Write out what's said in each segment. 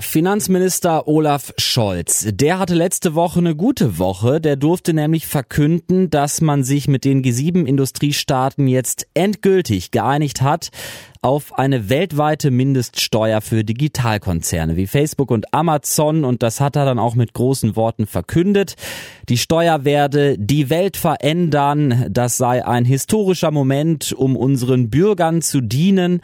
Finanzminister Olaf Scholz, der hatte letzte Woche eine gute Woche. Der durfte nämlich verkünden, dass man sich mit den G7-Industriestaaten jetzt endgültig geeinigt hat auf eine weltweite Mindeststeuer für Digitalkonzerne wie Facebook und Amazon. Und das hat er dann auch mit großen Worten verkündet. Die Steuer werde die Welt verändern. Das sei ein historischer Moment, um unseren Bürgern zu dienen.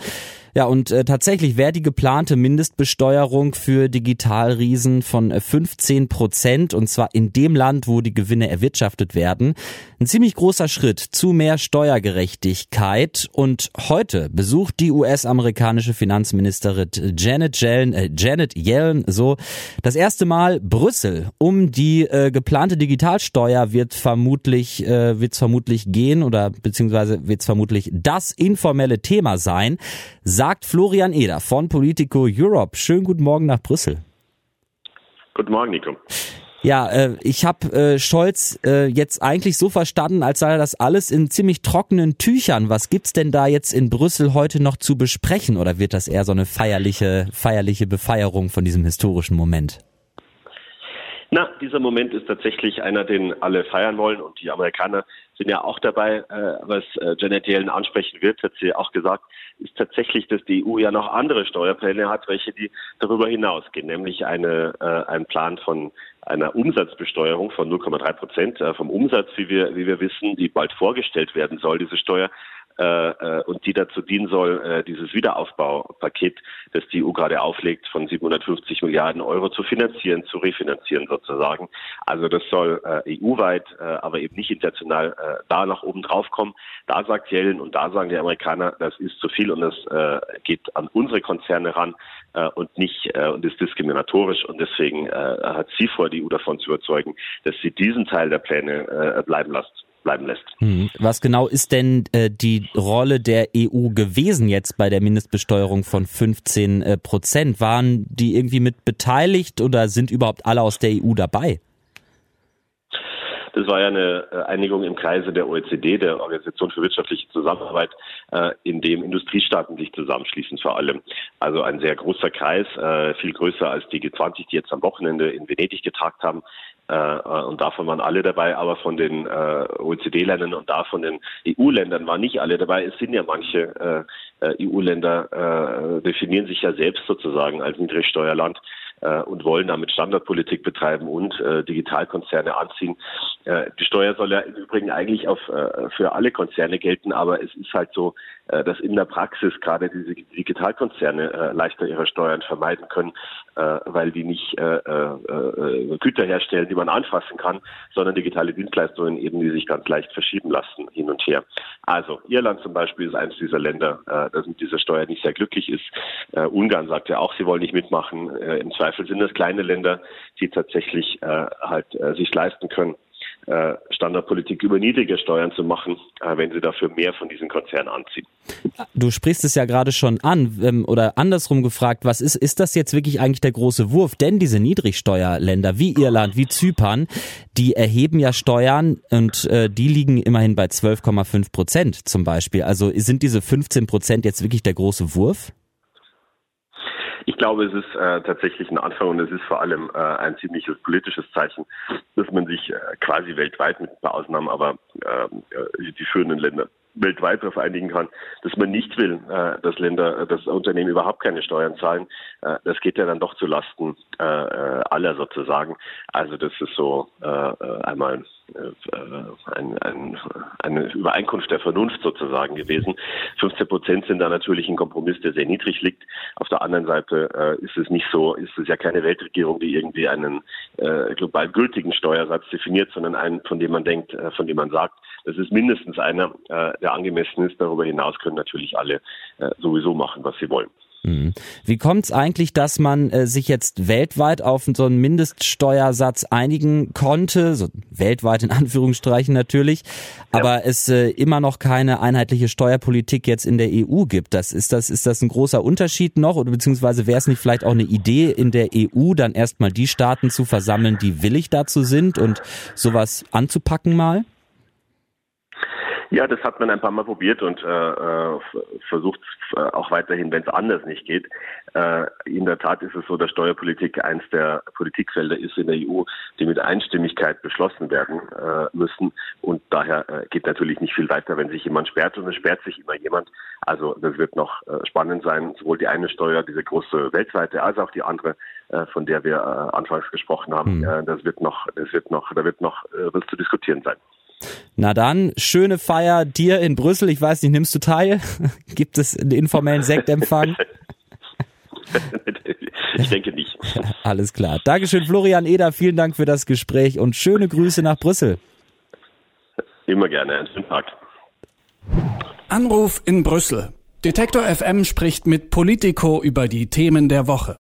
Ja, und äh, tatsächlich wäre die geplante Mindestbesteuerung für Digitalriesen von 15 äh, Prozent und zwar in dem Land, wo die Gewinne erwirtschaftet werden. Ein ziemlich großer Schritt zu mehr Steuergerechtigkeit. Und heute besucht die US-amerikanische Finanzministerin Janet Yellen, äh, Janet Yellen so das erste Mal Brüssel. Um die äh, geplante Digitalsteuer wird vermutlich äh, wird vermutlich gehen oder beziehungsweise wird es vermutlich das informelle Thema sein sagt Florian Eder von Politico Europe. Schönen guten Morgen nach Brüssel. Guten Morgen, Nico. Ja, äh, ich habe äh, Scholz äh, jetzt eigentlich so verstanden, als sei das alles in ziemlich trockenen Tüchern. Was gibt's denn da jetzt in Brüssel heute noch zu besprechen oder wird das eher so eine feierliche feierliche Befeierung von diesem historischen Moment? Na, dieser Moment ist tatsächlich einer, den alle feiern wollen und die Amerikaner sind ja auch dabei. Äh, was äh, Janet Yellen ansprechen wird, hat sie auch gesagt, ist tatsächlich, dass die EU ja noch andere Steuerpläne hat, welche die darüber hinausgehen, nämlich eine, äh, ein Plan von einer Umsatzbesteuerung von 0,3 Prozent äh, vom Umsatz, wie wir, wie wir wissen, die bald vorgestellt werden soll, diese Steuer, äh, äh, und die dazu dienen soll, äh, dieses Wiederaufbaupaket, das die EU gerade auflegt, von 750 Milliarden Euro zu finanzieren, zu refinanzieren sozusagen. Also das soll äh, EU-weit, äh, aber eben nicht international äh, da nach oben drauf kommen. Da sagt Yellen und da sagen die Amerikaner, das ist zu viel und das äh, geht an unsere Konzerne ran äh, und nicht äh, und ist diskriminatorisch und deswegen äh, hat sie vor, die EU davon zu überzeugen, dass sie diesen Teil der Pläne äh, bleiben lässt bleiben lässt. Hm. Was genau ist denn äh, die Rolle der EU gewesen jetzt bei der Mindestbesteuerung von 15 äh, Prozent? Waren die irgendwie mit beteiligt oder sind überhaupt alle aus der EU dabei? Das war ja eine äh, Einigung im Kreise der OECD, der Organisation für wirtschaftliche Zusammenarbeit, äh, in dem Industriestaaten sich zusammenschließen vor allem. Also ein sehr großer Kreis, äh, viel größer als die G20, die jetzt am Wochenende in Venedig getagt haben. Und davon waren alle dabei, aber von den OECD-Ländern und da von den EU-Ländern waren nicht alle dabei. Es sind ja manche EU-Länder definieren sich ja selbst sozusagen als Niedrigsteuerland und wollen damit Standardpolitik betreiben und äh, Digitalkonzerne anziehen. Äh, die Steuer soll ja im Übrigen eigentlich auf, äh, für alle Konzerne gelten, aber es ist halt so, äh, dass in der Praxis gerade diese Digitalkonzerne leichter ihre Steuern vermeiden können, weil die nicht Güter herstellen, die man anfassen kann, sondern digitale Dienstleistungen eben, die sich ganz leicht verschieben lassen hin und her. Also Irland zum Beispiel ist eines dieser Länder, das mit dieser Steuer nicht sehr glücklich ist. Ungarn sagt ja auch, sie wollen nicht mitmachen. Im Zweifel sind das kleine Länder, die tatsächlich halt sich leisten können, Standardpolitik über niedrige Steuern zu machen, äh, wenn sie dafür mehr von diesen Konzernen anziehen. Du sprichst es ja gerade schon an ähm, oder andersrum gefragt, was ist, ist das jetzt wirklich eigentlich der große Wurf? Denn diese Niedrigsteuerländer wie Irland, wie Zypern, die erheben ja Steuern und äh, die liegen immerhin bei 12,5 Prozent zum Beispiel. Also sind diese 15 Prozent jetzt wirklich der große Wurf? Ich glaube, es ist äh, tatsächlich ein Anfang und es ist vor allem äh, ein ziemliches politisches Zeichen, dass man sich äh, quasi weltweit mit ein paar Ausnahmen, aber ähm, äh, die führenden Länder weltweit darauf einigen kann, dass man nicht will, äh, dass Länder, äh, dass Unternehmen überhaupt keine Steuern zahlen. Äh, das geht ja dann doch zu Lasten aller sozusagen. Also das ist so einmal ein, ein, eine Übereinkunft der Vernunft sozusagen gewesen. 15 Prozent sind da natürlich ein Kompromiss, der sehr niedrig liegt. Auf der anderen Seite ist es nicht so, ist es ja keine Weltregierung, die irgendwie einen global gültigen Steuersatz definiert, sondern einen, von dem man denkt, von dem man sagt, das ist mindestens einer, äh, der angemessen ist. Darüber hinaus können natürlich alle äh, sowieso machen, was sie wollen. Mhm. Wie kommt es eigentlich, dass man äh, sich jetzt weltweit auf so einen Mindeststeuersatz einigen konnte, so weltweit in Anführungsstrichen natürlich, aber ja. es äh, immer noch keine einheitliche Steuerpolitik jetzt in der EU gibt? Das ist das ist das ein großer Unterschied noch oder beziehungsweise wäre es nicht vielleicht auch eine Idee in der EU dann erstmal die Staaten zu versammeln, die willig dazu sind und sowas anzupacken mal? Ja, das hat man ein paar Mal probiert und äh, äh versucht äh, auch weiterhin, wenn es anders nicht geht. Äh, in der Tat ist es so, dass Steuerpolitik eins der Politikfelder ist in der EU, die mit Einstimmigkeit beschlossen werden äh, müssen. Und daher äh, geht natürlich nicht viel weiter, wenn sich jemand sperrt und es sperrt sich immer jemand. Also das wird noch äh, spannend sein, sowohl die eine Steuer, diese große weltweite, als auch die andere, äh, von der wir äh, anfangs gesprochen haben. Mhm. das wird noch, das wird noch, da wird noch was zu diskutieren sein. Na dann, schöne Feier dir in Brüssel. Ich weiß nicht, nimmst du teil? Gibt es einen informellen Sektempfang? Ich denke nicht. Alles klar. Dankeschön, Florian Eder. Vielen Dank für das Gespräch und schöne Grüße nach Brüssel. Immer gerne. Einen schönen Tag. Anruf in Brüssel. Detektor FM spricht mit Politico über die Themen der Woche.